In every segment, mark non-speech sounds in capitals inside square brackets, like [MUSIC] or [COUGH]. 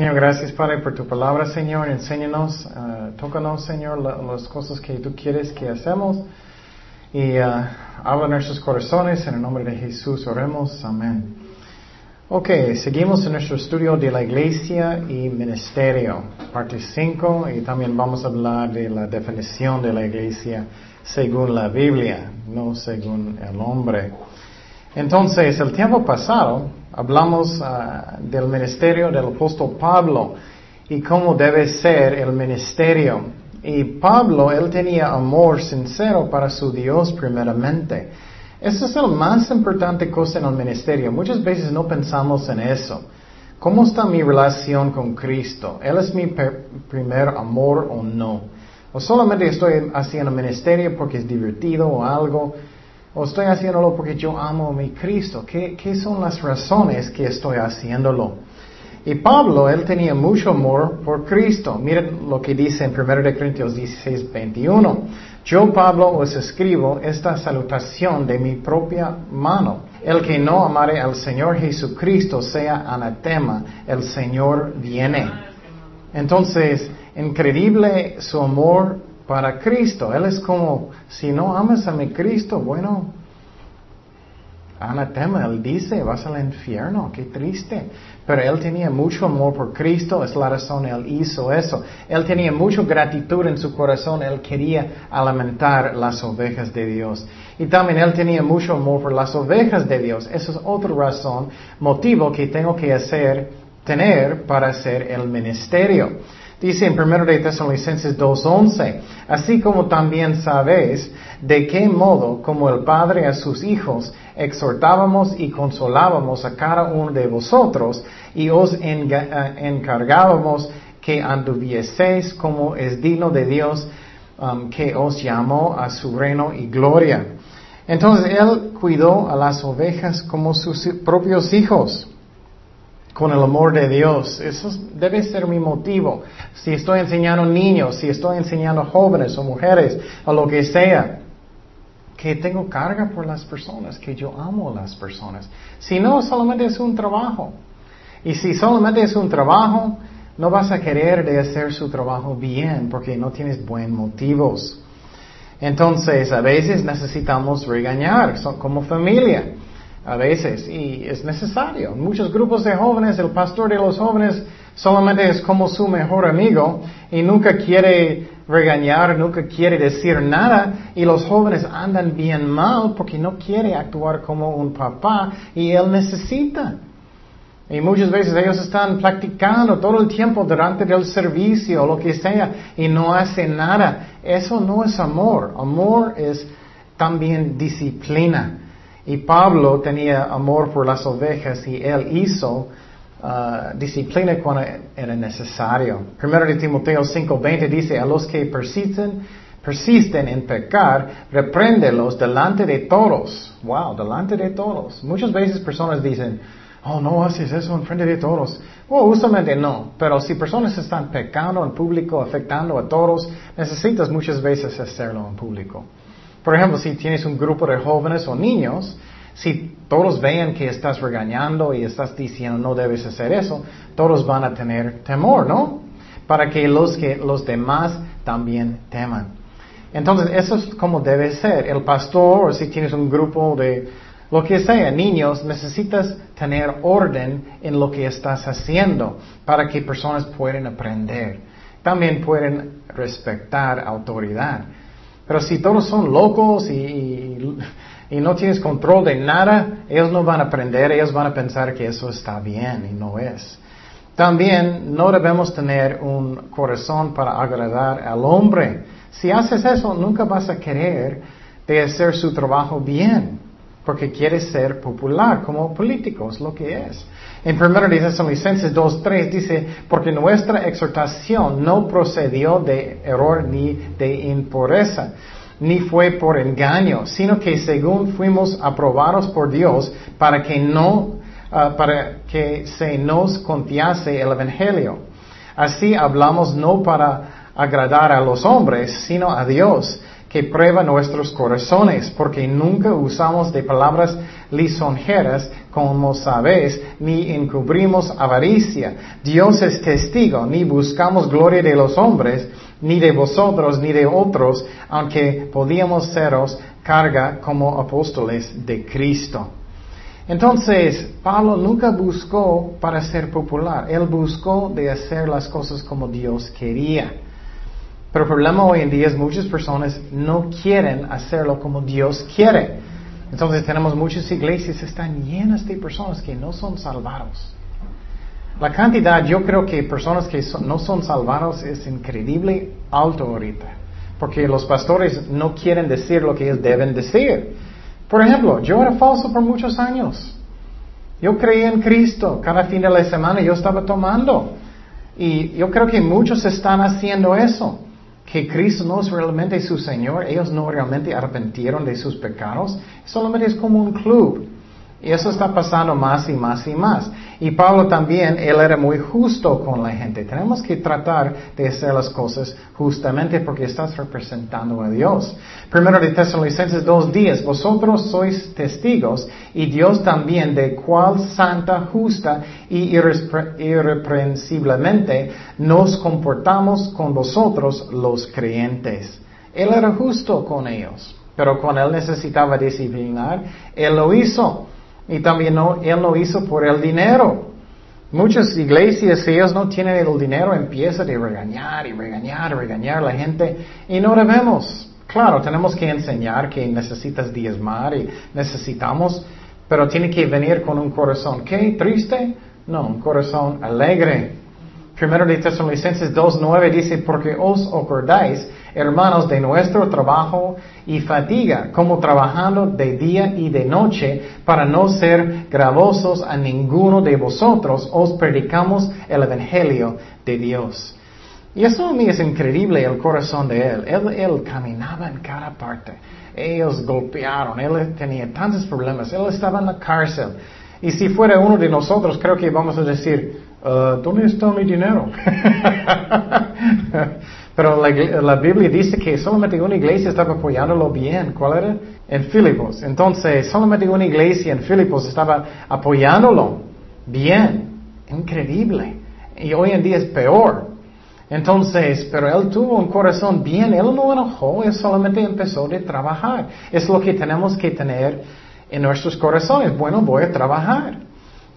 Señor, gracias Padre por tu palabra, Señor. Enséñanos, uh, tócanos, Señor, la, las cosas que tú quieres que hacemos. Y uh, habla nuestros corazones. En el nombre de Jesús oremos. Amén. Ok, seguimos en nuestro estudio de la iglesia y ministerio, parte 5, y también vamos a hablar de la definición de la iglesia según la Biblia, no según el hombre. Entonces, el tiempo pasado hablamos uh, del ministerio del apóstol Pablo y cómo debe ser el ministerio. Y Pablo, él tenía amor sincero para su Dios primeramente. Esa es la más importante cosa en el ministerio. Muchas veces no pensamos en eso. ¿Cómo está mi relación con Cristo? ¿Él es mi primer amor o no? ¿O solamente estoy haciendo ministerio porque es divertido o algo? ¿O estoy haciéndolo porque yo amo a mi Cristo? ¿Qué, ¿Qué, son las razones que estoy haciéndolo? Y Pablo, él tenía mucho amor por Cristo. Miren lo que dice en 1 Corintios 16, 21. Yo, Pablo, os escribo esta salutación de mi propia mano. El que no amare al Señor Jesucristo sea anatema. El Señor viene. Entonces, increíble su amor para Cristo. Él es como, si no amas a mi Cristo, bueno, anatema, él dice, vas al infierno, qué triste. Pero él tenía mucho amor por Cristo, es la razón él hizo eso. Él tenía mucha gratitud en su corazón, él quería alimentar las ovejas de Dios. Y también él tenía mucho amor por las ovejas de Dios. Esa es otra razón, motivo que tengo que hacer, tener para hacer el ministerio. Dice en 1 de Tesalonicenses 2.11, así como también sabéis de qué modo, como el Padre a sus hijos, exhortábamos y consolábamos a cada uno de vosotros y os eh, encargábamos que anduvieseis como es digno de Dios um, que os llamó a su reino y gloria. Entonces Él cuidó a las ovejas como sus propios hijos con el amor de Dios. Eso debe ser mi motivo. Si estoy enseñando niños, si estoy enseñando jóvenes o mujeres o lo que sea, que tengo carga por las personas, que yo amo a las personas. Si no, solamente es un trabajo. Y si solamente es un trabajo, no vas a querer de hacer su trabajo bien porque no tienes buenos motivos. Entonces, a veces necesitamos regañar como familia a veces y es necesario. muchos grupos de jóvenes, el pastor de los jóvenes solamente es como su mejor amigo y nunca quiere regañar, nunca quiere decir nada y los jóvenes andan bien mal porque no quiere actuar como un papá y él necesita. Y muchas veces ellos están practicando todo el tiempo durante el servicio o lo que sea y no hacen nada. Eso no es amor. Amor es también disciplina. Y Pablo tenía amor por las ovejas y él hizo uh, disciplina cuando era necesario. Primero de Timoteo 5:20 dice, a los que persisten, persisten en pecar, repréndelos delante de todos. Wow, delante de todos. Muchas veces personas dicen, oh, no haces eso en frente de todos. Well, justamente no, pero si personas están pecando en público, afectando a todos, necesitas muchas veces hacerlo en público. Por ejemplo, si tienes un grupo de jóvenes o niños, si todos ven que estás regañando y estás diciendo no debes hacer eso, todos van a tener temor, ¿no? Para que los, que los demás también teman. Entonces, eso es como debe ser. El pastor, o si tienes un grupo de lo que sea, niños, necesitas tener orden en lo que estás haciendo para que personas puedan aprender. También pueden respetar autoridad. Pero si todos son locos y, no tienes control de nada, ellos no van a aprender, ellos van a pensar que eso está bien y no es. También no debemos tener un corazón para agradar al hombre. Si haces eso, nunca vas a querer de hacer su trabajo bien, porque quieres ser popular como político, es lo que es. En 1 Tesalonicenses 2.3 dice, porque nuestra exhortación no procedió de error ni de impureza, ni fue por engaño, sino que según fuimos aprobados por Dios para que no, ah, para que se nos confiase el Evangelio. Así hablamos no para agradar a los hombres, sino a Dios, que prueba nuestros corazones, porque nunca usamos de palabras lisonjeras como sabéis, ni encubrimos avaricia. Dios es testigo, ni buscamos gloria de los hombres, ni de vosotros, ni de otros, aunque podíamos seros carga como apóstoles de Cristo. Entonces, Pablo nunca buscó para ser popular, él buscó de hacer las cosas como Dios quería. Pero el problema hoy en día es muchas personas no quieren hacerlo como Dios quiere. Entonces tenemos muchas iglesias están llenas de personas que no son salvados. La cantidad, yo creo que personas que no son salvados es increíble alto ahorita. Porque los pastores no quieren decir lo que ellos deben decir. Por ejemplo, yo era falso por muchos años. Yo creía en Cristo. Cada fin de la semana yo estaba tomando. Y yo creo que muchos están haciendo eso. Que Cristo no es realmente su Señor. Ellos no realmente arrepentieron de sus pecados. Solamente es como un club. Y eso está pasando más y más y más. Y Pablo también, él era muy justo con la gente. Tenemos que tratar de hacer las cosas justamente porque estás representando a Dios. Primero de Tesalonicenses dos días, vosotros sois testigos y Dios también de cuál santa, justa y irreprensiblemente nos comportamos con vosotros los creyentes. Él era justo con ellos, pero cuando él necesitaba disciplinar, él lo hizo. Y también Él lo hizo por el dinero. Muchas iglesias, si ellos no tienen el dinero, empiezan a regañar y regañar y regañar a la gente y no debemos. Claro, tenemos que enseñar que necesitas diezmar y necesitamos, pero tiene que venir con un corazón, ¿qué? ¿Triste? No, un corazón alegre. Primero de Tesalonicenses 2.9 dice, porque os acordáis hermanos, de nuestro trabajo y fatiga, como trabajando de día y de noche, para no ser gravosos a ninguno de vosotros, os predicamos el Evangelio de Dios. Y eso a mí es increíble el corazón de él. él. Caminaba en cada parte. Ellos golpearon, él tenía tantos problemas, él estaba en la cárcel. Y si fuera uno de nosotros, creo que vamos a decir, uh, ¿dónde está mi dinero? [LAUGHS] Pero la, Biblia dice que solamente una iglesia estaba apoyándolo bien. ¿Cuál era? En Filipos. Entonces, solamente una iglesia en Filipos estaba apoyándolo bien. Increíble. Y hoy en día es peor. Entonces, pero él tuvo un corazón bien, él no enojó, él solamente empezó a trabajar. Es lo que tenemos que tener en nuestros corazones. Bueno, voy a trabajar.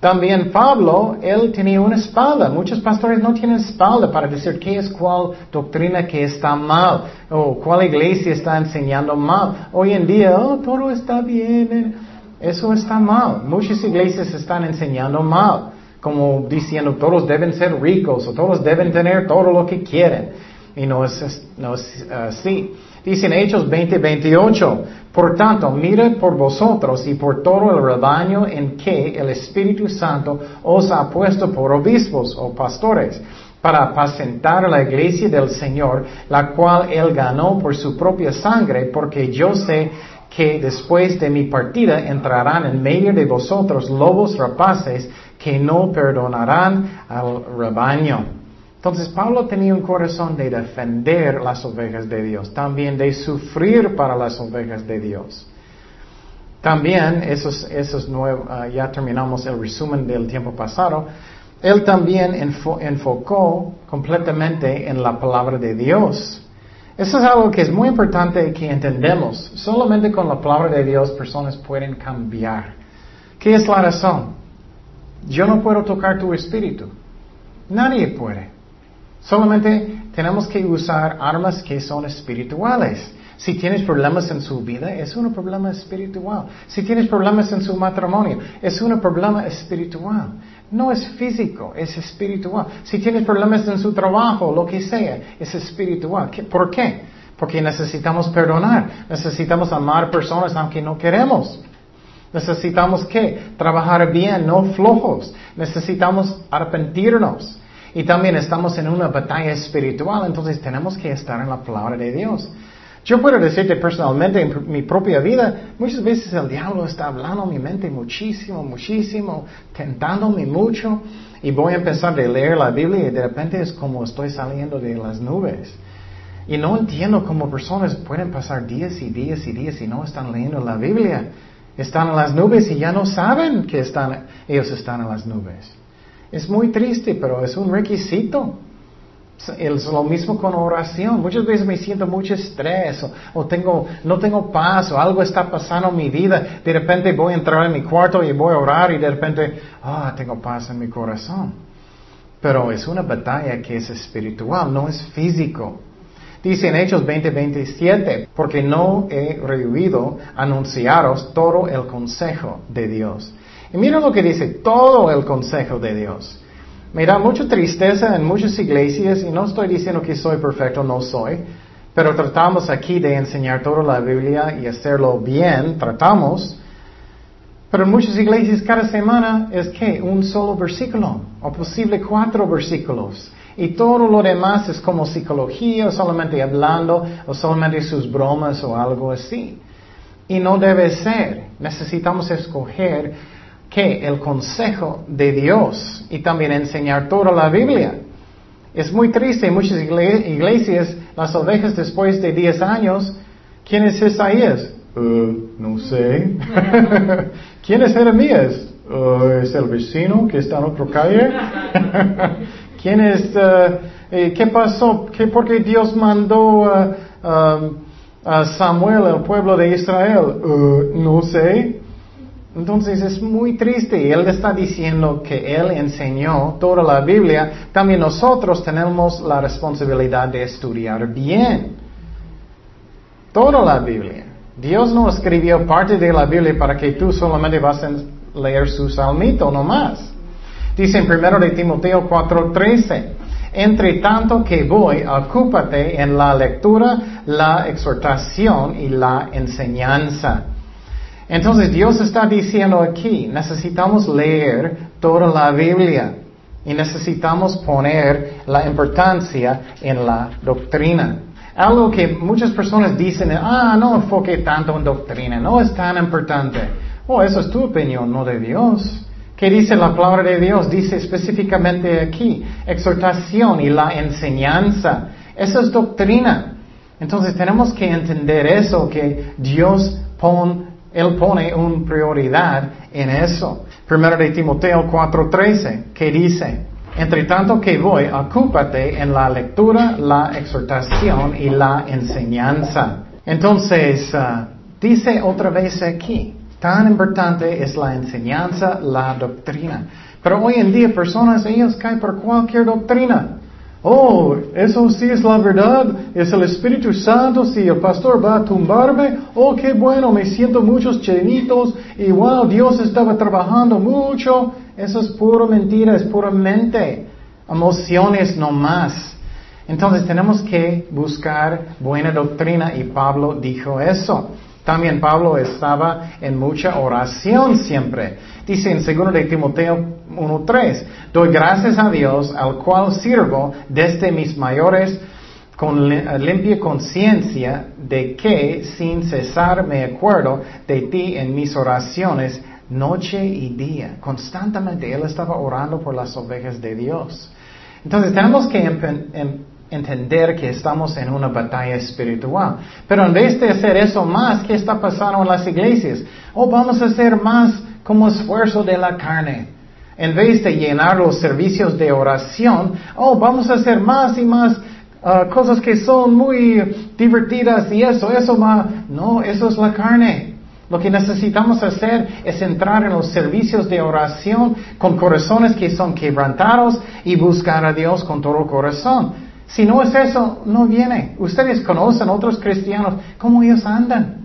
También Pablo, él tenía una espalda. Muchos pastores no tienen espalda para decir qué es cuál doctrina que está mal o cuál iglesia está enseñando mal. Hoy en día, oh, todo está bien. Eso está mal. Muchas iglesias están enseñando mal, como diciendo todos deben ser ricos o todos deben tener todo lo que quieren. Y no es, no es así. Dice en Hechos 20, 28, por tanto, mirad por vosotros y por todo el rebaño en que el Espíritu Santo os ha puesto por obispos o pastores, para apacentar la iglesia del Señor, la cual él ganó por su propia sangre, porque yo sé que después de mi partida entrarán en medio de vosotros lobos rapaces que no perdonarán al rebaño. Entonces Pablo tenía un corazón de defender las ovejas de Dios, también de sufrir para las ovejas de Dios. También, esos, esos ah, ya terminamos el resumen del tiempo pasado, él también enfocó completamente en la palabra de Dios. Eso es algo que es muy importante que entendemos. Solamente con la palabra de Dios personas pueden cambiar. ¿Qué es la razón? Yo no puedo tocar tu espíritu. Nadie puede. Solamente tenemos que usar armas que son espirituales. Si tienes problemas en su vida, es un problema espiritual. Si tienes problemas en su matrimonio, es un problema espiritual. No es físico, es espiritual. Si tienes problemas en su trabajo, lo que sea, es espiritual. ¿Por qué? Porque necesitamos perdonar, necesitamos amar personas aunque no queremos. Necesitamos qué? Trabajar bien, no flojos. Necesitamos arrepentirnos. Y también estamos en una batalla espiritual, entonces tenemos que estar en la palabra de Dios. Yo puedo decirte personalmente en mi propia vida, muchas veces el diablo está hablando en mi mente muchísimo, muchísimo, tentándome mucho, y voy a empezar a leer la Biblia y de repente es como estoy saliendo de las nubes. Y no entiendo cómo personas pueden pasar días y días y días y no están leyendo la Biblia. Están en las nubes y ya no saben que están, ellos están en las nubes. Es muy triste, pero es un requisito. Es lo mismo con oración. Muchas veces me siento mucho estrés o, tengo, no tengo paz o algo está pasando en mi vida. De repente voy a entrar en mi cuarto y voy a orar y de repente, ah, tengo paz en mi corazón. Pero es una batalla que es espiritual, no es físico. Dice en Hechos 20:27, porque no he rehuido anunciaros todo el consejo de Dios. Y mira lo que dice, todo el consejo de Dios. Me da mucha tristeza en muchas iglesias y no estoy diciendo que soy perfecto, no soy, pero tratamos aquí de enseñar toda la Biblia y hacerlo bien, tratamos. Pero en muchas iglesias cada semana es que un solo versículo, o posible cuatro versículos. Y todo lo demás es como psicología, o solamente hablando, o solamente sus bromas o algo así. Y no debe ser. Necesitamos escoger que el consejo de Dios y también enseñar toda la Biblia. Es muy triste en muchas iglesias, las ovejas después de 10 años, ¿quién es Isaías? Uh, no sé. [LAUGHS] ¿Quién es Jeremías? Uh, es el vecino que está en otra calle. [LAUGHS] ¿Quién es? Uh, eh, ¿Qué pasó? ¿Qué, ¿Por qué Dios mandó um, a Samuel al pueblo de Israel? no sé. Entonces es muy triste él está diciendo que él enseñó toda la Biblia. También nosotros tenemos la responsabilidad de estudiar bien toda la Biblia. Dios no escribió parte de la Biblia para que tú solamente vas a leer su salmito, no más. Dice en 1 de Timoteo 4:13, entre tanto que voy, ocúpate en la lectura, la exhortación y la enseñanza. Entonces Dios está diciendo aquí, necesitamos leer toda la Biblia y necesitamos poner la importancia en la doctrina. Algo que muchas personas dicen, ah, no enfoque tanto en doctrina, no es tan importante. Oh, eso es tu opinión, no de Dios. ¿Qué dice la palabra de Dios? Dice específicamente aquí, exhortación y la enseñanza. Eso es doctrina. Entonces tenemos que entender eso, que Dios pone él pone una prioridad en eso. Primero de Timoteo 4:13, que dice, entre tanto que voy, ocúpate en la lectura, la exhortación y la enseñanza. Entonces, uh, dice otra vez aquí, tan importante es la enseñanza, la doctrina. Pero hoy en día personas, ellos caen por cualquier doctrina. Oh, eso sí es la verdad, es el Espíritu Santo, si el pastor va a tumbarme, oh, qué bueno, me siento muchos chenitos y wow, Dios estaba trabajando mucho. Eso es pura mentira, es puramente emociones no más. Entonces tenemos que buscar buena doctrina y Pablo dijo eso. También Pablo estaba en mucha oración siempre. Dice en 2 de Timoteo 1.3, doy gracias a Dios al cual sirvo desde mis mayores con limpia conciencia de que sin cesar me acuerdo de ti en mis oraciones noche y día. Constantemente él estaba orando por las ovejas de Dios. Entonces tenemos que em, entender que estamos en una batalla espiritual. Pero en vez de hacer eso más, ¿qué está pasando en las iglesias? Oh, vamos a hacer más como esfuerzo de la carne. En vez de llenar los servicios de oración, oh, vamos a hacer más y más uh, cosas que son muy divertidas y eso, eso más. No, eso es la carne. Lo que necesitamos hacer es entrar en los servicios de oración con corazones que son quebrantados y buscar a Dios con todo corazón. Si no es eso, no viene. Ustedes conocen otros cristianos, ¿cómo ellos andan?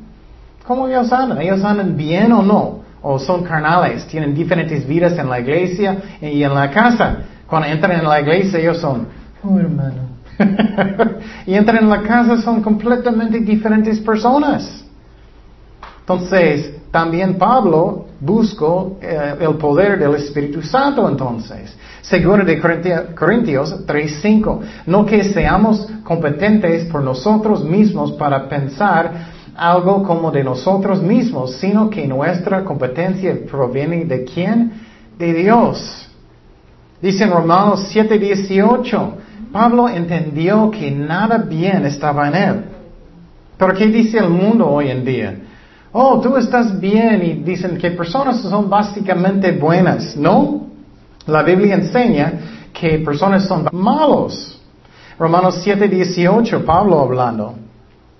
¿Cómo ellos andan? ¿Ellos andan bien o no? ¿O son carnales? ¿Tienen diferentes vidas en la iglesia y en la casa? Cuando entran en la iglesia ellos son, oh hermano. [LAUGHS] y entran en la casa son completamente diferentes personas. Entonces, también Pablo buscó eh, el poder del Espíritu Santo entonces. Según de Corintios 3.5, no que seamos competentes por nosotros mismos para pensar algo como de nosotros mismos, sino que nuestra competencia proviene de quién? De Dios. Dice en Romanos 7.18, Pablo entendió que nada bien estaba en él. Pero ¿qué dice el mundo hoy en día? Oh, tú estás bien y dicen que personas son básicamente buenas, ¿no? La Biblia enseña que personas son malos. Romanos 7, 18, Pablo hablando.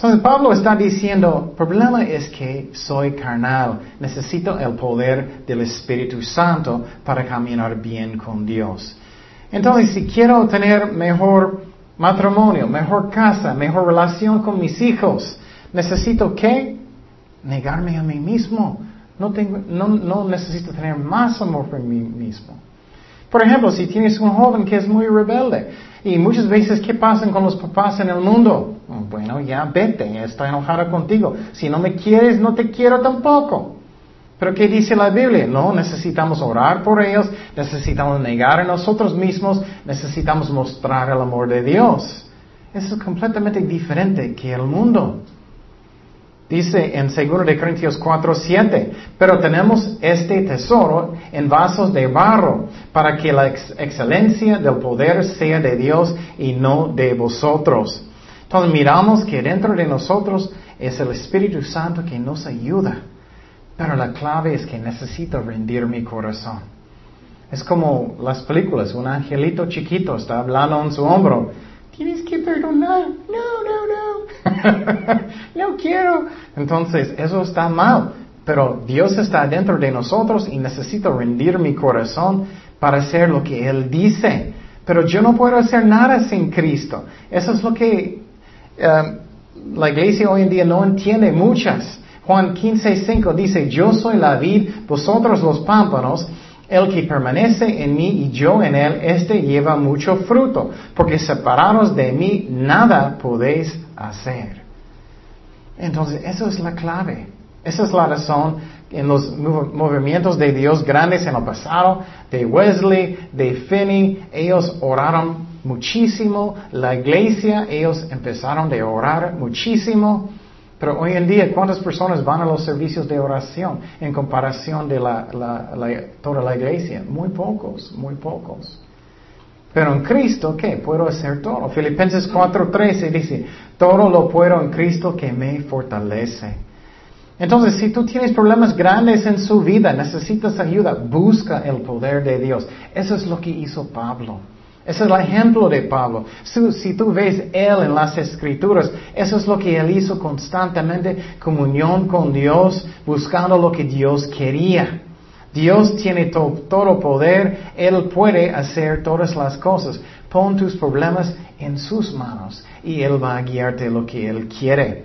Entonces Pablo está diciendo, el problema es que soy carnal, necesito el poder del Espíritu Santo para caminar bien con Dios. Entonces, si quiero tener mejor matrimonio, mejor casa, mejor relación con mis hijos, necesito qué? Negarme a mí mismo. No, tengo, no, no necesito tener más amor por mí mismo. Por ejemplo, si tienes un joven que es muy rebelde, y muchas veces, ¿qué pasa con los papás en el mundo? Bueno, ya vete, estoy enojada contigo. Si no me quieres, no te quiero tampoco. Pero ¿qué dice la Biblia? No, necesitamos orar por ellos, necesitamos negar a nosotros mismos, necesitamos mostrar el amor de Dios. Eso es completamente diferente que el mundo. Dice en 2 de Corintios 4, 7, pero tenemos este tesoro en vasos de barro, para que la excelencia del poder sea de Dios y no de vosotros. Entonces miramos que dentro de nosotros es el Espíritu Santo que nos ayuda, pero la clave es que necesito rendir mi corazón. Es como las películas, un angelito chiquito está hablando en su hombro tienes que perdonar. No, no, no. [LAUGHS] no quiero. Entonces, eso está mal. Pero Dios está dentro de nosotros y necesito rendir mi corazón para hacer lo que Él dice. Pero yo no puedo hacer nada sin Cristo. Eso es lo que eh, la iglesia hoy en día no entiende muchas. Juan 15, dice, yo soy la vid, vosotros los pámpanos. El que permanece en mí y yo en él, este lleva mucho fruto, porque separados de mí nada podéis hacer. Entonces, eso es la clave. Esa es la razón en los movimientos de Dios grandes en el pasado, de Wesley, de Finney, ellos oraron muchísimo, la iglesia, ellos empezaron a orar muchísimo. Pero hoy en día, ¿cuántas personas van a los servicios de oración en comparación de toda la iglesia? Muy pocos, muy pocos. Pero en Cristo, ¿qué? Puedo hacer todo. Filipenses 4:13 dice, todo lo puedo en Cristo que me fortalece. Entonces, si tú tienes problemas grandes en su vida, necesitas ayuda, busca el poder de Dios. Eso es lo que hizo Pablo. Ese es el ejemplo de Pablo. Si, tú ves él en las escrituras, eso es lo que él hizo constantemente, comunión con Dios, buscando lo que Dios quería. Dios tiene todo poder, Él puede hacer todas las cosas. Pon tus problemas en sus manos y Él va a guiarte lo que Él quiere.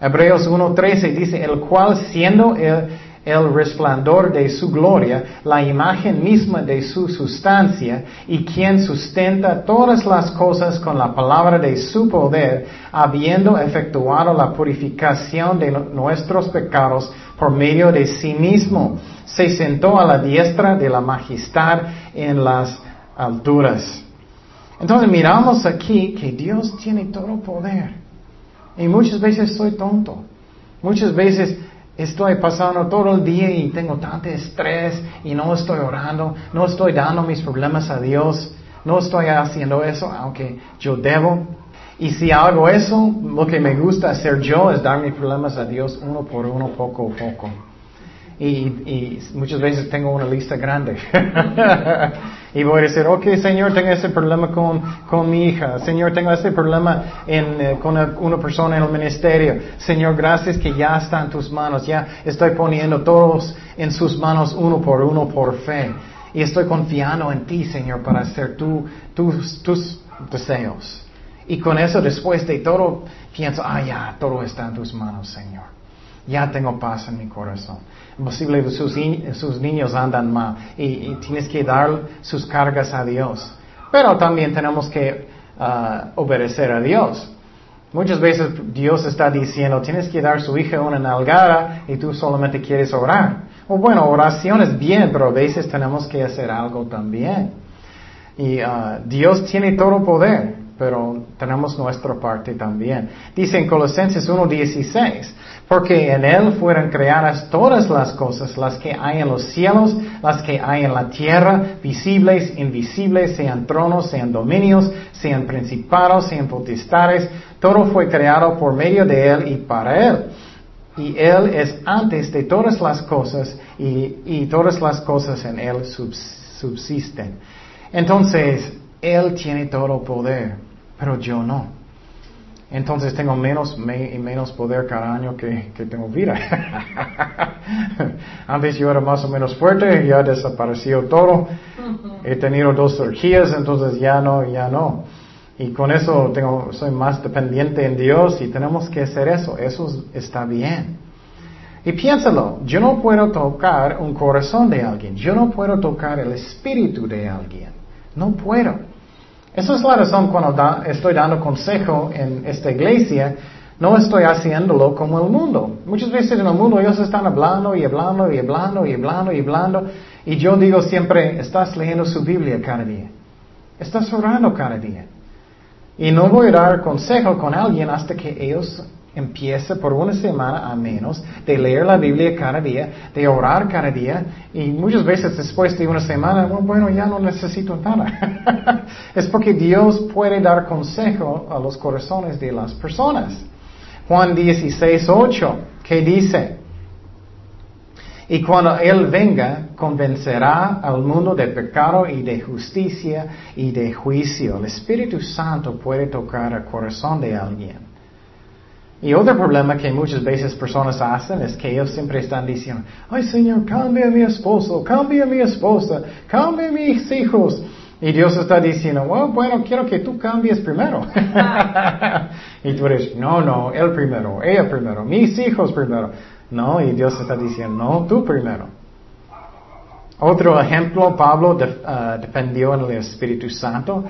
Hebreos 1.13 dice, el cual siendo el el resplandor de su gloria, la imagen misma de su sustancia, y quien sustenta todas las cosas con la palabra de su poder, habiendo efectuado la purificación de nuestros pecados por medio de sí mismo, se sentó a la diestra de la majestad en las alturas. Entonces miramos aquí que Dios tiene todo poder. Y muchas veces soy tonto. Muchas veces Estoy pasando todo el día y tengo tanto estrés y no estoy orando, no estoy dando mis problemas a Dios, no estoy haciendo eso, aunque yo debo. Y si hago eso, lo que me gusta hacer yo es dar mis problemas a Dios uno por uno, poco a poco. Y, muchas veces tengo una lista grande. [LAUGHS] y voy a decir, ok, Señor, tengo ese problema con, con mi hija. Señor, tengo ese problema eh, con una, persona en el ministerio. Señor, gracias que ya está en tus manos. Ya estoy poniendo todos en sus manos uno por uno por fe. Y estoy confiando en ti, Señor, para hacer tu, tus, tus deseos. Y con eso, después de todo, pienso, ah, ya, todo está en tus manos, Señor. Ya tengo paz en mi corazón. Posible sus, sus niños andan mal y, tienes que dar sus cargas a Dios. Pero también tenemos que uh, obedecer a Dios. Muchas veces Dios está diciendo, tienes que dar a su hija una nalgada y tú solamente quieres orar. O bueno, oración es bien, pero a veces tenemos que hacer algo también. Y uh, Dios tiene todo poder, pero tenemos nuestra parte también. Dice en Colosenses 1.16, porque en Él fueron creadas todas las cosas, las que hay en los cielos, las que hay en la tierra, visibles, invisibles, sean tronos, sean dominios, sean principados, sean potestades, todo fue creado por medio de Él y para Él. Y Él es antes de todas las cosas y, todas las cosas en Él subsisten. Entonces, Él tiene todo poder, pero yo no. Entonces tengo menos y menos poder cada año que, tengo vida. [LAUGHS] Antes yo era más o menos fuerte, ya desapareció todo. He tenido dos cirugías, entonces ya no, ya no. Y con eso tengo, soy más dependiente en Dios y tenemos que hacer eso. Eso está bien. Y piénsalo, yo no puedo tocar un corazón de alguien. Yo no puedo tocar el espíritu de alguien. No puedo. Esa es la razón cuando estoy dando consejo en esta iglesia, no estoy haciéndolo como el mundo. Muchas veces en el mundo ellos están hablando y hablando y hablando y hablando y hablando. Y yo digo siempre, estás leyendo su Biblia cada día. Estás orando cada día. Y no voy a dar consejo con alguien hasta que ellos Empieza por una semana a menos de leer la Biblia cada día, de orar cada día y muchas veces después de una semana, bueno, ya no necesito nada. [LAUGHS] es porque Dios puede dar consejo a los corazones de las personas. Juan 16, 8, ¿qué dice? Y cuando Él venga, convencerá al mundo de pecado y de justicia y de juicio. El Espíritu Santo puede tocar el corazón de alguien. Y otro problema que muchas veces personas hacen es que ellos siempre están diciendo, ay Señor, cambia a mi esposo, cambia a mi esposa, cambia a mis hijos. Y Dios está diciendo, bueno, quiero que tú cambies primero. [LAUGHS] y tú eres, no, no, él primero, ella primero, mis hijos primero. No, y Dios está diciendo, no, tú primero. Otro ejemplo, Pablo ah, defendió en el Espíritu Santo.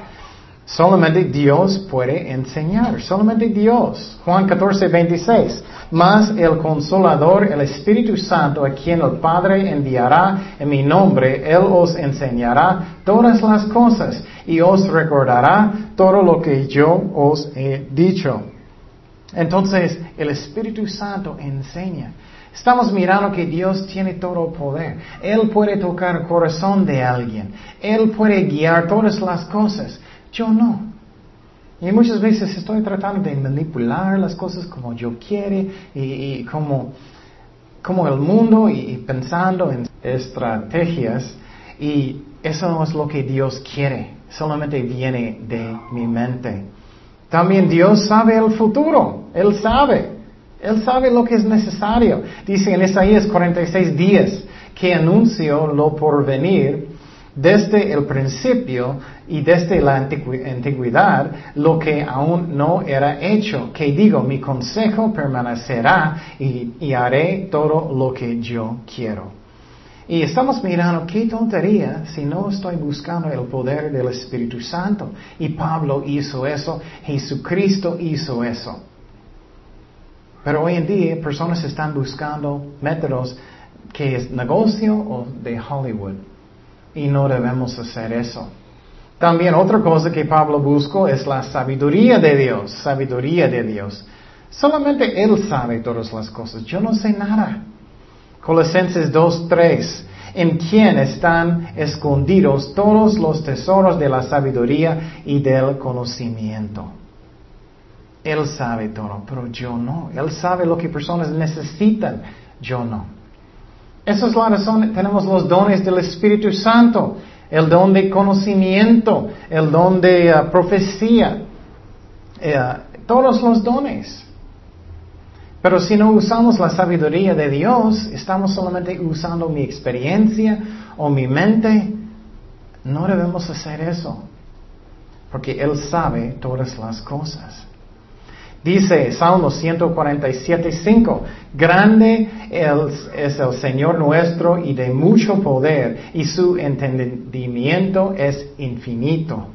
Solamente Dios puede enseñar, solamente Dios. Juan 14, 26. Mas el consolador, el Espíritu Santo, a quien el Padre enviará en mi nombre, Él os enseñará todas las cosas y os recordará todo lo que yo os he dicho. Entonces, el Espíritu Santo enseña. Estamos mirando que Dios tiene todo poder. Él puede tocar el corazón de alguien. Él puede guiar todas las cosas. Yo no. Y muchas veces estoy tratando de manipular las cosas como yo quiere y, como, como el mundo y, pensando en estrategias y eso no es lo que Dios quiere, solamente viene de mi mente. También Dios sabe el futuro, Él sabe, Él sabe lo que es necesario. Dice en Isaías 46 días que anunció lo por venir desde el principio y desde la antigüedad lo que aún no era hecho, que digo, mi consejo permanecerá y, haré todo lo que yo quiero. Y estamos mirando qué tontería si no estoy buscando el poder del Espíritu Santo. Y Pablo hizo eso, Jesucristo hizo eso. Pero hoy en día personas están buscando métodos que es negocio o de Hollywood. Y no debemos hacer eso. También otra cosa que Pablo buscó es la sabiduría de Dios, sabiduría de Dios. Solamente Él sabe todas las cosas, yo no sé nada. Colosenses 2.3, en quien están escondidos todos los tesoros de la sabiduría y del conocimiento. Él sabe todo, pero yo no. Él sabe lo que personas necesitan, yo no. Esa es la razón, tenemos los dones del Espíritu Santo, el don de conocimiento, el don de uh, profecía, eh, todos los dones. Pero si no usamos la sabiduría de Dios, estamos solamente usando mi experiencia o mi mente, no debemos hacer eso, porque Él sabe todas las cosas. Dice Salmo 147, 5, grande es el Señor nuestro y de mucho poder, y su entendimiento es infinito.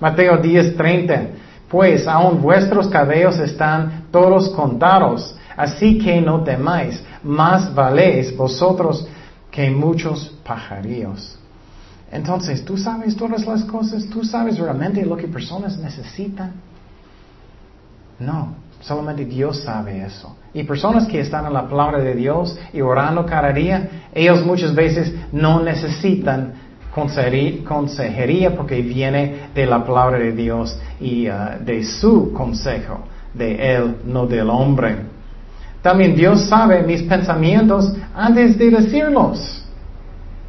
Mateo 10, 30, pues aun vuestros cabellos están todos contados, así que no temáis, más valéis vosotros que muchos pajarillos. Entonces, ¿tú sabes todas las cosas? ¿Tú sabes realmente lo que personas necesitan? No, solamente Dios sabe eso. Y personas que están en la palabra de Dios y orando cada día, ellos muchas veces no necesitan consejería porque viene de la palabra de Dios y uh, de su consejo, de Él, no del hombre. También Dios sabe mis pensamientos antes de decirlos.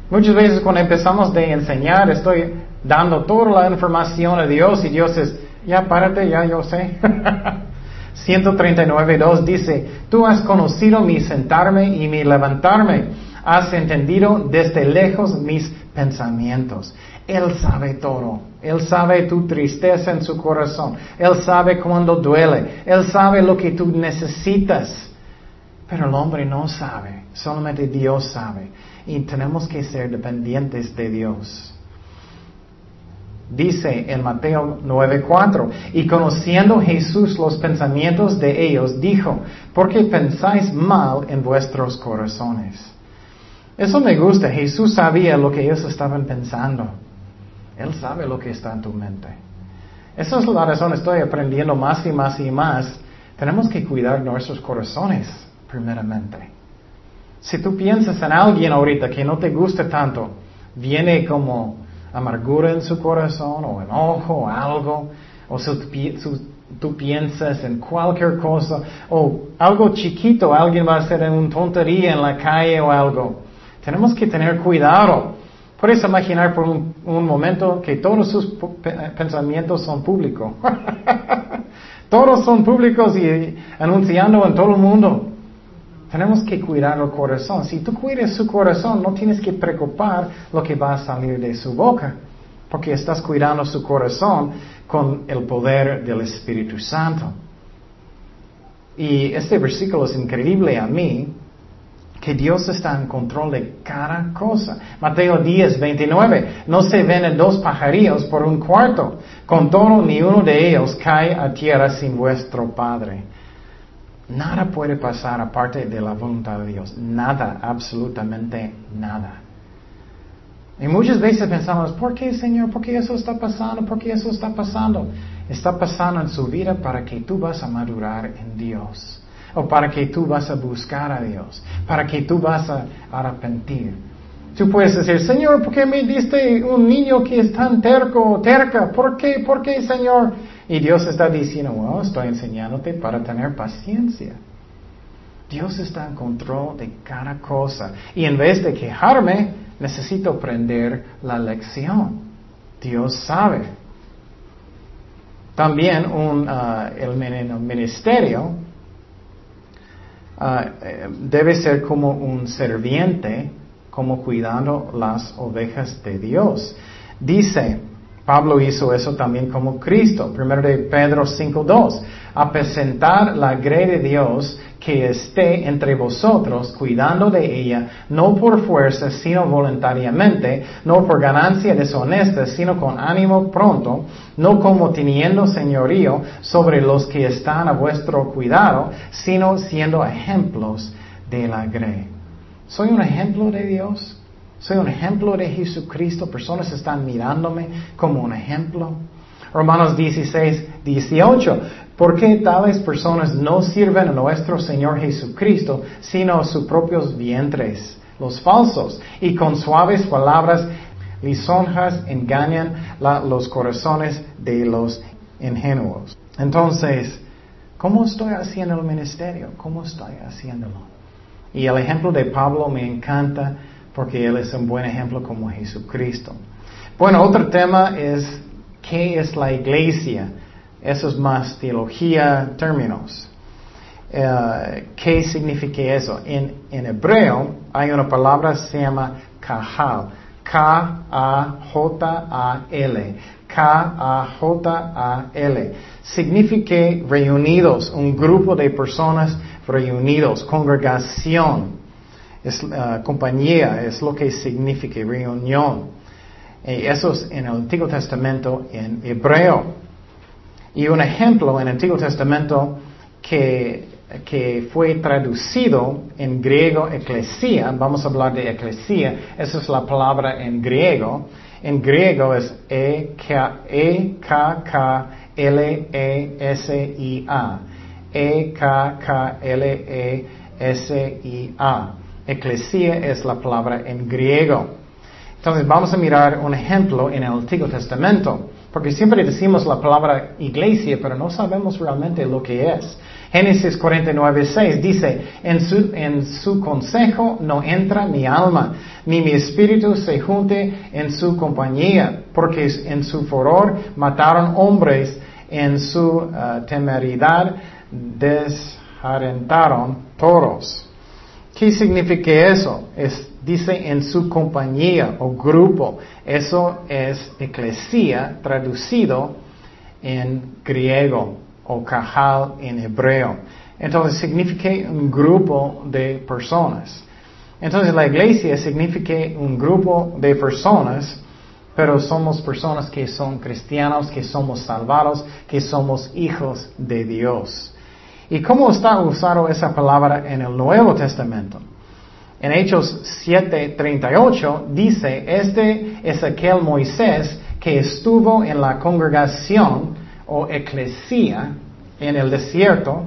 Muchas veces cuando empezamos de enseñar, estoy dando toda la información a Dios y Dios es, ya párate, ya yo sé. [LAUGHS] 139.2 dice, tú has conocido mi sentarme y mi levantarme, has entendido desde lejos mis pensamientos. Él sabe todo. Él sabe tu tristeza en su corazón. Él sabe cuando duele. Él sabe lo que tú necesitas. Pero el hombre no sabe. Solamente Dios sabe y tenemos que ser dependientes de Dios. Dice en Mateo 9:4, y conociendo Jesús los pensamientos de ellos, dijo, ¿por qué pensáis mal en vuestros corazones? Eso me gusta, Jesús sabía lo que ellos estaban pensando. Él sabe lo que está en tu mente. Esa es la razón, estoy aprendiendo más y más y más. Tenemos que cuidar nuestros corazones, primeramente. Si tú piensas en alguien ahorita que no te gusta tanto, viene como amargura en su corazón o enojo o algo, o si tú, piensas en cualquier cosa, o algo chiquito, alguien va a hacer una tontería en la calle o algo. Tenemos que tener cuidado. Puedes imaginar por un, un momento que todos sus pensamientos son públicos. [LAUGHS] todos son públicos y anunciando en todo el mundo. Tenemos que cuidar el corazón. Si tú cuidas su corazón, no tienes que preocupar lo que va a salir de su boca, porque estás cuidando su corazón con el poder del Espíritu Santo. Y este versículo es increíble a mí, que Dios está en control de cada cosa. Mateo 10, 29, no se ven dos pajarillos por un cuarto, con todo ni uno de ellos cae a tierra sin vuestro Padre. Nada puede pasar aparte de la voluntad de Dios. Nada, absolutamente nada. Y muchas veces pensamos, ¿por qué Señor? ¿Por qué eso está pasando? ¿Por qué eso está pasando? Está pasando en su vida para que tú vas a madurar en Dios. O para que tú vas a buscar a Dios. Para que tú vas a arrepentir. Tú puedes decir, Señor, ¿por qué me diste un niño que es tan terco, terca? ¿Por qué? ¿Por qué, Señor? Y Dios está diciendo, bueno, estoy enseñándote para tener paciencia. Dios está en control de cada cosa. Y en vez de quejarme, necesito aprender la lección. Dios sabe. También un, uh, el ministerio uh, debe ser como un serviente, como cuidando las ovejas de Dios. Dice, Pablo hizo eso también como Cristo. Primero de Pedro 5.2. presentar la grey de Dios que esté entre vosotros, cuidando de ella, no por fuerza, sino voluntariamente, no por ganancia deshonesta, sino con ánimo pronto, no como teniendo señorío sobre los que están a vuestro cuidado, sino siendo ejemplos de la grey. ¿Soy un ejemplo de Dios? Soy un ejemplo de Jesucristo. Personas están mirándome como un ejemplo. Romanos 16, 18. ¿Por qué tales personas no sirven a nuestro Señor Jesucristo, sino a sus propios vientres, los falsos? Y con suaves palabras lisonjas engañan los corazones de los ingenuos. Entonces, ¿cómo estoy haciendo el ministerio? ¿Cómo estoy haciéndolo? Y el ejemplo de Pablo me encanta porque Él es un buen ejemplo como Jesucristo. Bueno, otro tema es qué es la iglesia. Eso es más teología, términos. Eh, ¿Qué significa eso? En, en, hebreo hay una palabra que se llama kahal. K-A-J-A-L. K-A-J-A-L. Significa reunidos, un grupo de personas reunidos, congregación es uh, compañía, es lo que significa reunión. Y eso es en el Antiguo Testamento en hebreo. Y un ejemplo en el Antiguo Testamento que, que fue traducido en griego eclesia, vamos a hablar de eclesia, esa es la palabra en griego, En griego es E-K-K-L-E-S-I-A. E-K-K-L-E-S-I-A. Eclesia es la palabra en griego. Entonces vamos a mirar un ejemplo en el Antiguo Testamento, porque siempre decimos la palabra iglesia, pero no sabemos realmente lo que es. Génesis 49, 6 dice, en su, en su consejo no entra mi alma, ni mi espíritu se junte en su compañía, porque en su furor mataron hombres, en su uh, temeridad desharentaron toros. ¿Qué significa eso? Es, dice en su compañía o grupo. Eso es eclesía traducido en griego o cajal en hebreo. Entonces significa un grupo de personas. Entonces la iglesia significa un grupo de personas, pero somos personas que son cristianos, que somos salvados, que somos hijos de Dios. ¿Y cómo está usado esa palabra en el Nuevo Testamento? En Hechos 7:38 dice, este es aquel Moisés que estuvo en la congregación o eclesía en el desierto,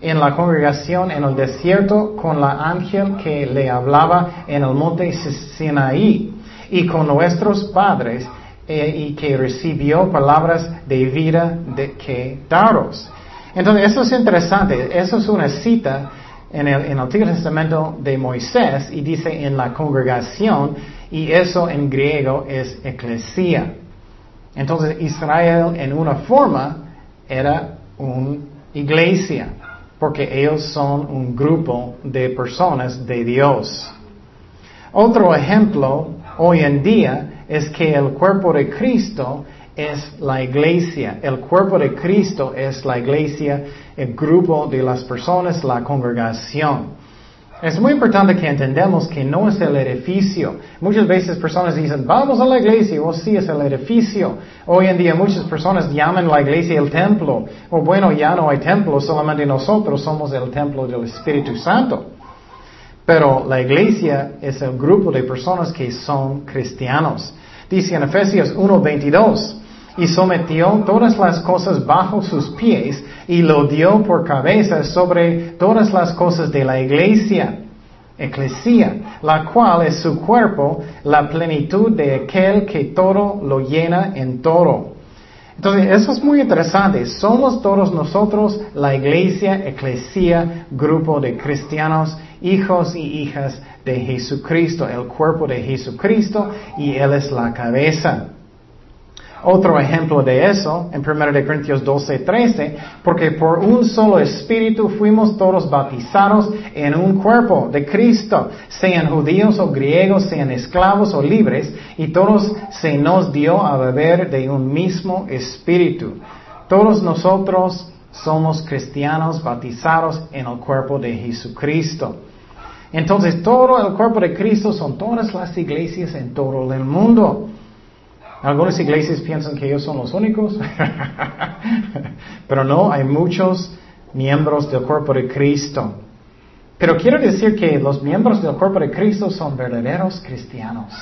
en la congregación en el desierto con la ángel que le hablaba en el monte Sinaí y con nuestros padres eh, y que recibió palabras de vida de que daros. Entonces, eso es interesante. Eso es una cita en el, Antiguo Testamento de Moisés y dice en la congregación y eso en griego es eclesia. Entonces, Israel en una forma era una iglesia porque ellos son un grupo de personas de Dios. Otro ejemplo hoy en día es que el cuerpo de Cristo es la iglesia. El cuerpo de Cristo es la iglesia, el grupo de las personas, la congregación. Es muy importante que entendamos que no es el edificio. Muchas veces personas dicen, vamos a la iglesia, o sí es el edificio. Hoy en día muchas personas llaman la iglesia el templo. O bueno, ya no hay templo, solamente nosotros somos el templo del Espíritu Santo. Pero la iglesia es el grupo de personas que son cristianos. Dice en Efesios 1.22, y sometió todas las cosas bajo sus pies y lo dio por cabeza sobre todas las cosas de la iglesia, eclesia, la cual es su cuerpo, la plenitud de aquel que todo lo llena en todo. Entonces, eso es muy interesante. Somos todos nosotros la iglesia, eclesia, grupo de cristianos, hijos y hijas de Jesucristo, el cuerpo de Jesucristo, y Él es la cabeza. Otro ejemplo de eso, en 1 Corintios 12, 13, porque por un solo espíritu fuimos todos bautizados en un cuerpo de Cristo, sean judíos o griegos, sean esclavos o libres, y todos se nos dio a beber de un mismo espíritu. Todos nosotros somos cristianos bautizados en el cuerpo de Jesucristo. Entonces todo el cuerpo de Cristo son todas las iglesias en todo el mundo. Algunas iglesias piensan que ellos son los únicos, [LAUGHS] pero no, hay muchos miembros del cuerpo de Cristo. Pero quiero decir que los miembros del cuerpo de Cristo son verdaderos cristianos.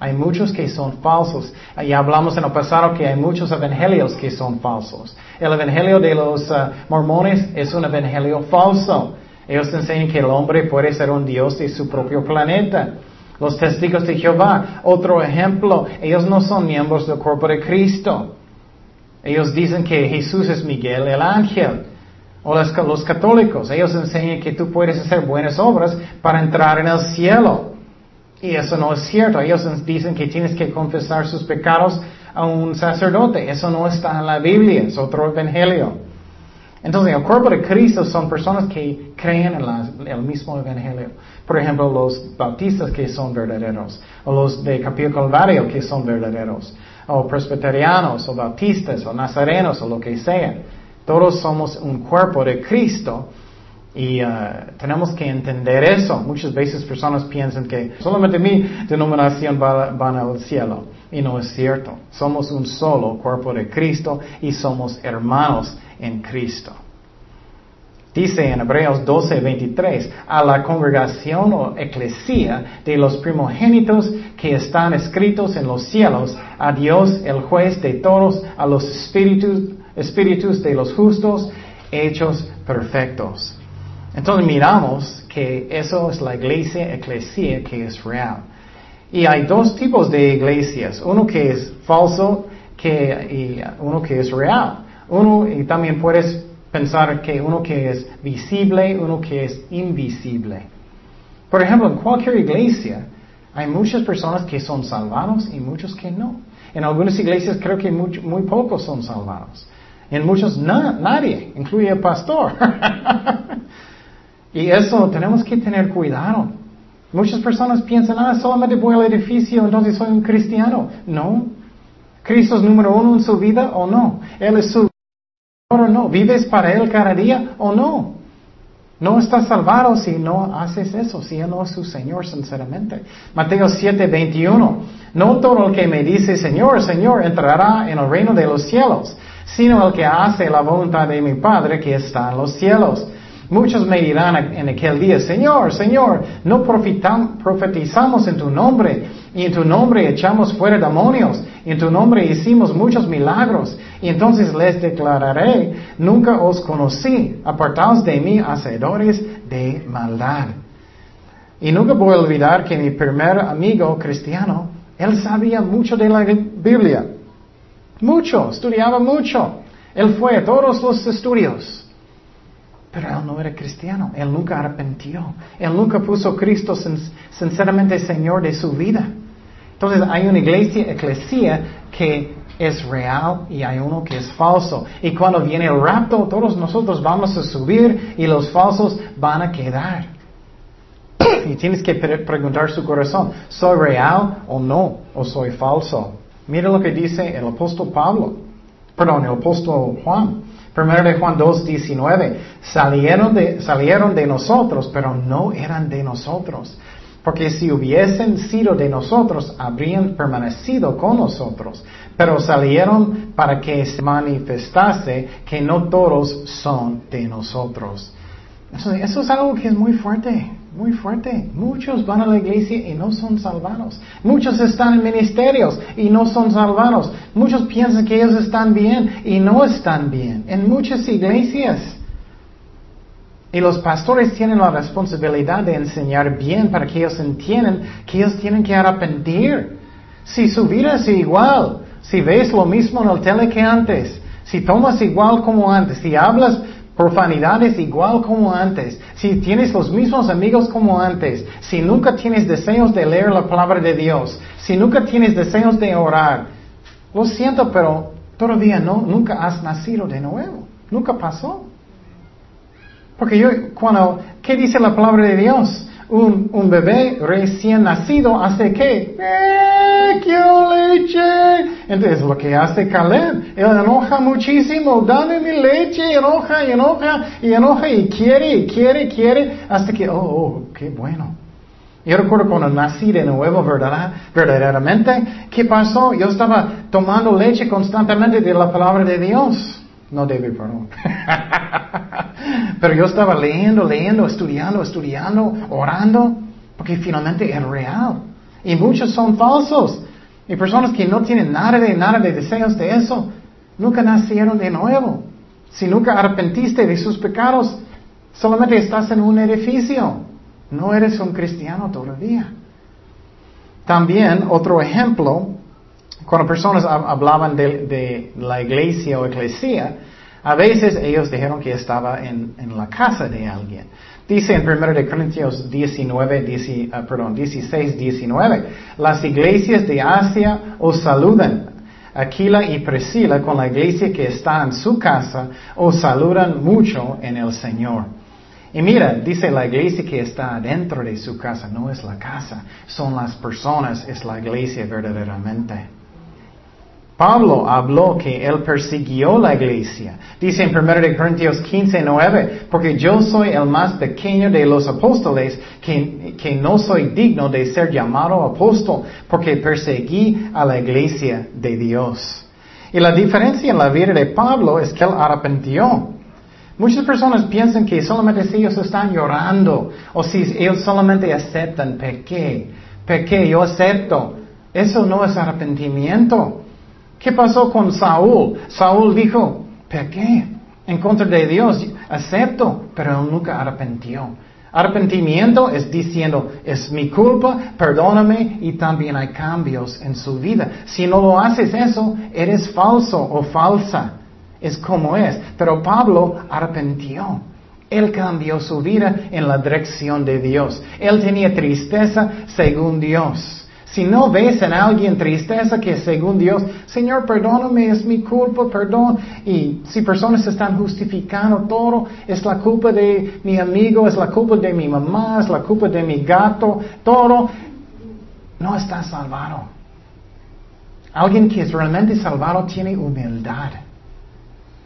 Hay muchos que son falsos. Ya hablamos en el pasado que hay muchos evangelios que son falsos. El evangelio de los uh, mormones es un evangelio falso. Ellos enseñan que el hombre puede ser un dios de su propio planeta. Los testigos de Jehová, otro ejemplo, ellos no son miembros del cuerpo de Cristo. Ellos dicen que Jesús es Miguel el ángel. O los, los, católicos, ellos enseñan que tú puedes hacer buenas obras para entrar en el cielo. Y eso no es cierto. Ellos dicen que tienes que confesar sus pecados a un sacerdote. Eso no está en la Biblia, es otro evangelio. Entonces, el cuerpo de Cristo son personas que creen en el mismo evangelio. Por ejemplo, los bautistas que son verdaderos, o los de Capillo Calvario que son verdaderos, o presbiterianos, o bautistas, o nazarenos, o lo que sea. Todos somos un cuerpo de Cristo y uh, tenemos que entender eso. Muchas veces personas piensan que solamente mi denominación va, al cielo. Y no es cierto. Somos un solo cuerpo de Cristo y somos hermanos en Cristo. Dice en Hebreos 12, 23, a la congregación o eclesía de los primogénitos que están escritos en los cielos, a Dios el juez de todos, a los espíritus, espíritus de los justos, hechos perfectos. Entonces miramos que eso es la iglesia, eclesía que es real. Y hay dos tipos de iglesias, uno que es falso que, y uno que es real. Uno, y también puedes pensar que uno que es visible, uno que es invisible. Por ejemplo, en cualquier iglesia hay muchas personas que son salvados y muchos que no. En algunas iglesias creo que muy, pocos son salvados. En muchos nadie, incluye el pastor. [LAUGHS] y eso tenemos que tener cuidado. Muchas personas piensan, ah, solamente voy al edificio, entonces soy un cristiano. No. ¿Cristo es número uno en su vida o no? Él es su o no? ¿Vives para Él cada día o no? No estás salvado si no haces eso, si no es su Señor, sinceramente. Mateo 7, 21. No todo el que me dice Señor, Señor, entrará en el reino de los cielos, sino el que hace la voluntad de mi Padre que está en los cielos. Muchos me dirán en aquel día, Señor, Señor, no profetizamos en tu nombre, y en tu nombre echamos fuera demonios, en tu nombre hicimos muchos milagros. Y entonces les declararé, nunca os conocí, apartaos de mí, hacedores de maldad. Y nunca voy a olvidar que mi primer amigo cristiano, él sabía mucho de la Biblia. Mucho, estudiaba mucho. Él fue a todos los estudios. Pero él no era cristiano, él nunca arrepintió, él nunca puso a Cristo sinceramente Señor de su vida. Entonces hay una iglesia, eclesia, que es real y hay uno que es falso. Y cuando viene el rapto, todos nosotros vamos a subir y los falsos van a quedar. [COUGHS] Y tienes que preguntar su corazón, ¿soy real o no? ¿O soy falso? Mira lo que dice el apóstol Pablo, perdón, el apóstol Juan. Primero de Juan 2, 19. Salieron de, salieron de nosotros, pero no eran de nosotros. Porque si hubiesen sido de nosotros, habrían permanecido con nosotros. Pero salieron para que se manifestase que no todos son de nosotros. Eso, es algo que es muy fuerte, muy fuerte. Muchos van a la iglesia y no son salvados. Muchos están en ministerios y no son salvados. Muchos piensan que ellos están bien y no están bien. En muchas iglesias. Y los pastores tienen la responsabilidad de enseñar bien para que ellos entiendan que ellos tienen que arrepentir. Si su vida es igual, si ves lo mismo en el tele que antes, si tomas igual como antes, si hablas profanidades igual como antes, si tienes los mismos amigos como antes, si nunca tienes deseos de leer la palabra de Dios, si nunca tienes deseos de orar, lo siento, pero todavía no, nunca has nacido de nuevo, nunca pasó. Porque yo, cuando, ¿qué dice la palabra de Dios? Un, un bebé recién nacido hace qué? ¡Eh, quiero leche! Entonces lo que hace Caleb, él enoja muchísimo, dame mi leche, enoja y enoja y enoja y quiere y quiere y quiere hasta que, oh, oh, qué bueno. Yo recuerdo cuando nací de nuevo, ¿verdad? verdaderamente, ¿qué pasó? Yo estaba tomando leche constantemente de la palabra de Dios. No debe, perdón. [LAUGHS] Pero yo estaba leyendo, leyendo, estudiando, estudiando, orando, porque finalmente es real. Y muchos son falsos. Y personas que no tienen nada de nada de deseos de eso, nunca nacieron de nuevo. Si nunca arrepentiste de sus pecados, solamente estás en un edificio. No eres un cristiano todavía. También otro ejemplo cuando personas hablaban de, la iglesia o eclesia, a veces ellos dijeron que estaba en, la casa de alguien. Dice en 1 de Corintios 19, ah, perdón, 16, 19, las iglesias de Asia os saludan. Aquila y Priscila con la iglesia que está en su casa os saludan mucho en el Señor. Y mira, dice la iglesia que está dentro de su casa, no es la casa, son las personas, es la iglesia verdaderamente. Pablo habló que él persiguió la iglesia. Dice en 1 Corintios 15, 9, porque yo soy el más pequeño de los apóstoles, que, que no soy digno de ser llamado apóstol, porque perseguí a la iglesia de Dios. Y la diferencia en la vida de Pablo es que él arrepintió. Muchas personas piensan que solamente si ellos están llorando o si ellos solamente aceptan, pequé, pequé, yo acepto. Eso no es arrepentimiento. ¿Qué pasó con Saúl? Saúl dijo, pequé en contra de Dios, acepto, pero él nunca arrepentió. Arrepentimiento es diciendo, es mi culpa, perdóname y también hay cambios en su vida. Si no lo haces eso, eres falso o falsa. Es como es. Pero Pablo arrepentió. Él cambió su vida en la dirección de Dios. Él tenía tristeza según Dios. Si no ves en alguien tristeza que según Dios, Señor, perdóname, es mi culpa, perdón. Y si personas están justificando todo, es la culpa de mi amigo, es la culpa de mi mamá, es la culpa de mi gato, todo, no está salvado. Alguien que es realmente salvado tiene humildad.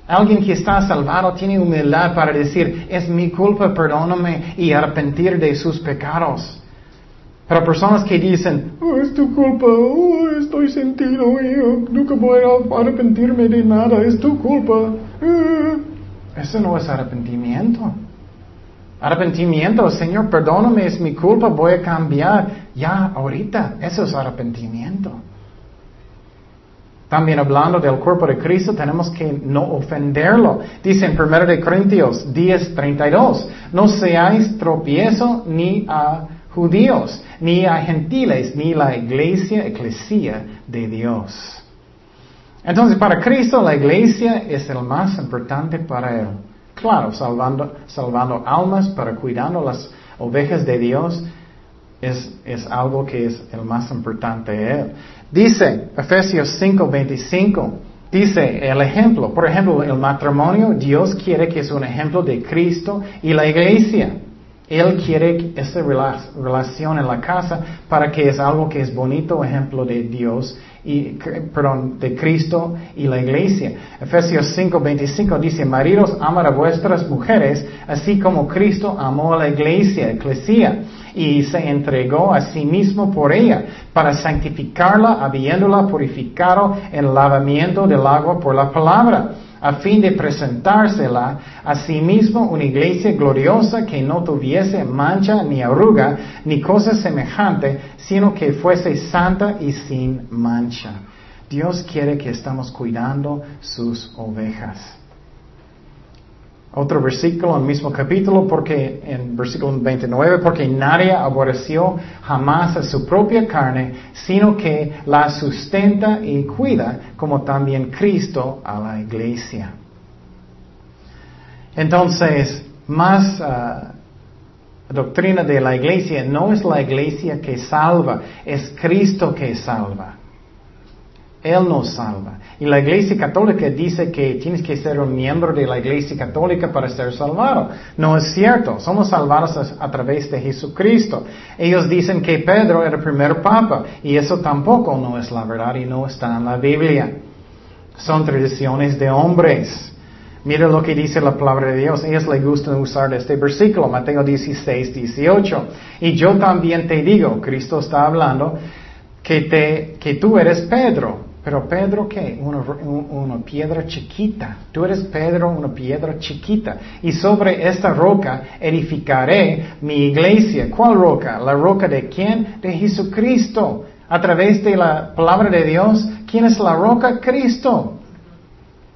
Alguien que está salvado tiene humildad para decir, es mi culpa, perdóname y arrepentir de sus pecados. Pero personas que dicen, oh, es tu culpa, oh, estoy sentido, y nunca voy a arrepentirme de nada, es tu culpa. Eh, eso no es arrepentimiento. Arrepentimiento, Señor, perdóname, es mi culpa, voy a cambiar ya ahorita. Eso es arrepentimiento. También hablando del cuerpo de Cristo, tenemos que no ofenderlo. Dice en 1 de Corintios 10, 32, no seáis tropiezo ni a judíos, ni a gentiles, ni la iglesia, eclesia de Dios. Entonces, para Cristo la iglesia es el más importante para Él. Claro, salvando, salvando almas, para cuidando las ovejas de Dios, es, es algo que es el más importante Él. Dice Efesios 5:25, dice el ejemplo, por ejemplo, el matrimonio, Dios quiere que es un ejemplo de Cristo y la iglesia. Él quiere esa relación en la casa para que es algo que es bonito, ejemplo de Dios y, perdón, de Cristo y la iglesia. Efesios 5:25 dice, maridos, amar a vuestras mujeres, así como Cristo amó a la iglesia, eclesia, y se entregó a sí mismo por ella, para santificarla, habiéndola purificado en el lavamiento del agua por la palabra a fin de presentársela a sí mismo una iglesia gloriosa que no tuviese mancha ni arruga ni cosa semejante, sino que fuese santa y sin mancha. Dios quiere que estamos cuidando sus ovejas. Otro versículo el mismo capítulo, porque en versículo 29, porque nadie aborreció jamás a su propia carne, sino que la sustenta y cuida, como también Cristo a la iglesia. Entonces, más ah, doctrina de la iglesia, no es la iglesia que salva, es Cristo que salva. Él nos salva. Y la Iglesia Católica dice que tienes que ser un miembro de la Iglesia Católica para ser salvado. No es cierto. Somos salvados a, través de Jesucristo. Ellos dicen que Pedro era el primer papa y eso tampoco no es la verdad y no está en la Biblia. Son tradiciones de hombres. Mira lo que dice la palabra de Dios. Ellos les gustan usar este versículo, Mateo 16, 18. Y yo también te digo, Cristo está hablando, que, te, que tú eres Pedro pero Pedro, ¿qué? Una, piedra chiquita. Tú eres Pedro, una piedra chiquita. Y sobre esta roca edificaré mi iglesia. ¿Cuál roca? ¿La roca de quién? De Jesucristo. A través de la palabra de Dios, ¿quién es la roca? Cristo.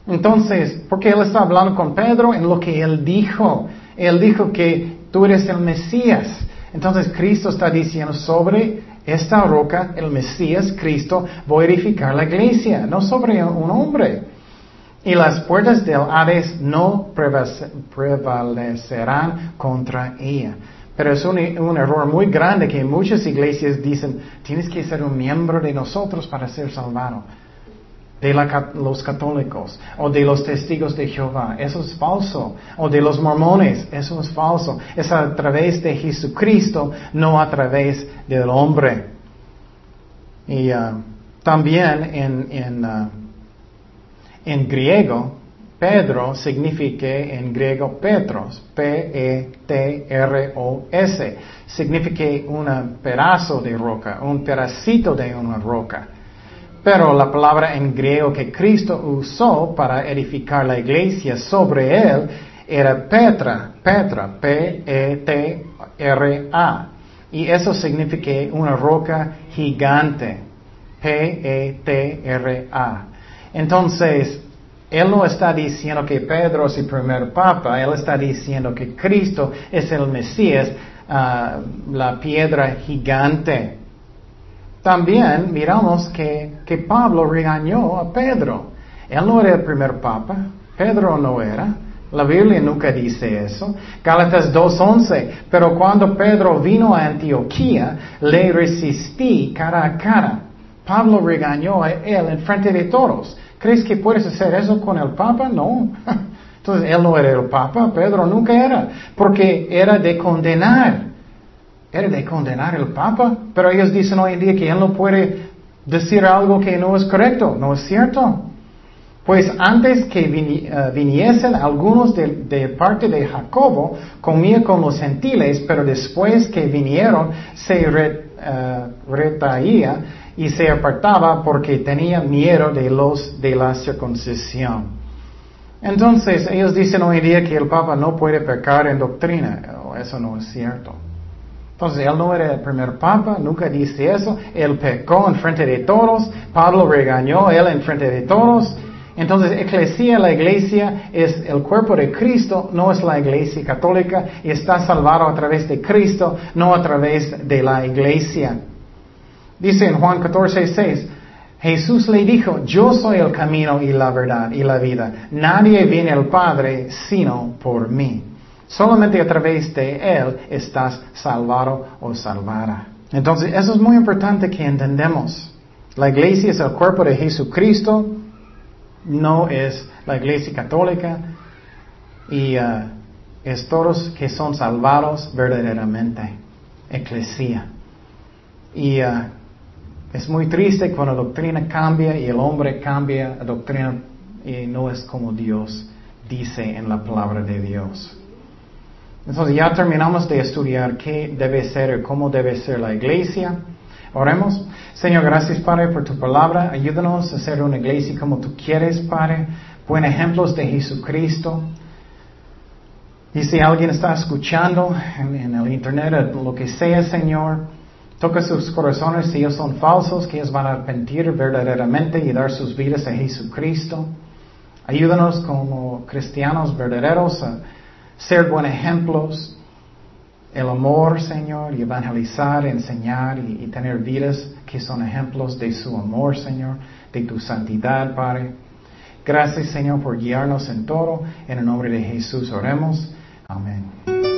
Entonces, porque él está hablando con Pedro en lo que él dijo. Él dijo que tú eres el Mesías. Entonces Cristo está diciendo sobre esta roca, el Mesías, Cristo, voy a edificar la iglesia, no sobre un hombre. Y las puertas del Hades no prevalecerán contra ella. Pero es un, un, error muy grande que muchas iglesias dicen, tienes que ser un miembro de nosotros para ser salvado. De los católicos o de los testigos de Jehová. Eso es falso. O de los mormones. Eso es falso. Es a través de Jesucristo, no a través del hombre. Y uh, también en, en, uh, en griego, Pedro significa en griego Petros, P-E-T-R-O-S, significa un pedazo de roca, un pedacito de una roca. Pero la palabra en griego que Cristo usó para edificar la iglesia sobre él era Petra, Petra, P-E-T-R-A. Y eso significa una roca gigante, P-E-T-R-A. Entonces, él no está diciendo que Pedro es el primer papa, él está diciendo que Cristo es el Mesías, ah, la piedra gigante. También miramos que, que Pablo regañó a Pedro. Él no era el primer papa, Pedro no era. La Biblia nunca dice eso. Gálatas 2.11. Pero cuando Pedro vino a Antioquía, le resistí cara a cara. Pablo regañó a él en frente de todos. ¿Crees que puedes hacer eso con el Papa? No. [LAUGHS] Entonces, él no era el Papa, Pedro nunca era, porque era de condenar. Era de condenar el Papa, pero ellos dicen hoy en día que él no puede decir algo que no es correcto, ¿no es cierto? Pues antes que eh, viniesen algunos de, parte de Jacobo, comía con los gentiles, pero después que vinieron se eh, retaía y se apartaba porque tenía miedo de los de la circuncisión. Entonces ellos dicen hoy en día que el Papa no puede pecar en doctrina. Oh, eso no es cierto. Entonces él no era el primer Papa, nunca dice eso. Él pecó en frente de todos. Pablo regañó él en frente de todos. Entonces, eclesia, la iglesia, es el cuerpo de Cristo, no es la iglesia católica, y está salvado a través de Cristo, no a través de la iglesia. Dice en Juan 14, 6, Jesús le dijo, yo soy el camino y la verdad y la vida. Nadie viene al Padre sino por mí. Solamente a través de Él estás salvado o salvada. Entonces, eso es muy importante que entendamos. La iglesia es el cuerpo de Jesucristo, no es la iglesia católica y uh, es todos que son salvados verdaderamente. Eclesia. Y uh, es muy triste cuando la doctrina cambia y el hombre cambia la doctrina y no es como Dios dice en la palabra de Dios. Entonces ya terminamos de estudiar qué debe ser y cómo debe ser la iglesia. Oremos. Señor, gracias Padre por tu palabra. Ayúdanos a ser una iglesia como tú quieres, Padre. Buen ejemplos de Jesucristo. Y si alguien está escuchando en, en el internet, lo que sea, Señor, Toca sus corazones si ellos son falsos, que ellos van a arrepentir verdaderamente y dar sus vidas a Jesucristo. Ayúdanos como cristianos verdaderos a ser buenos ejemplos. El amor, Señor, y evangelizar, enseñar y, y tener vidas que son ejemplos de su amor, Señor, de tu santidad, Padre. Gracias, Señor, por guiarnos en todo. En el nombre de Jesús oremos. Amén.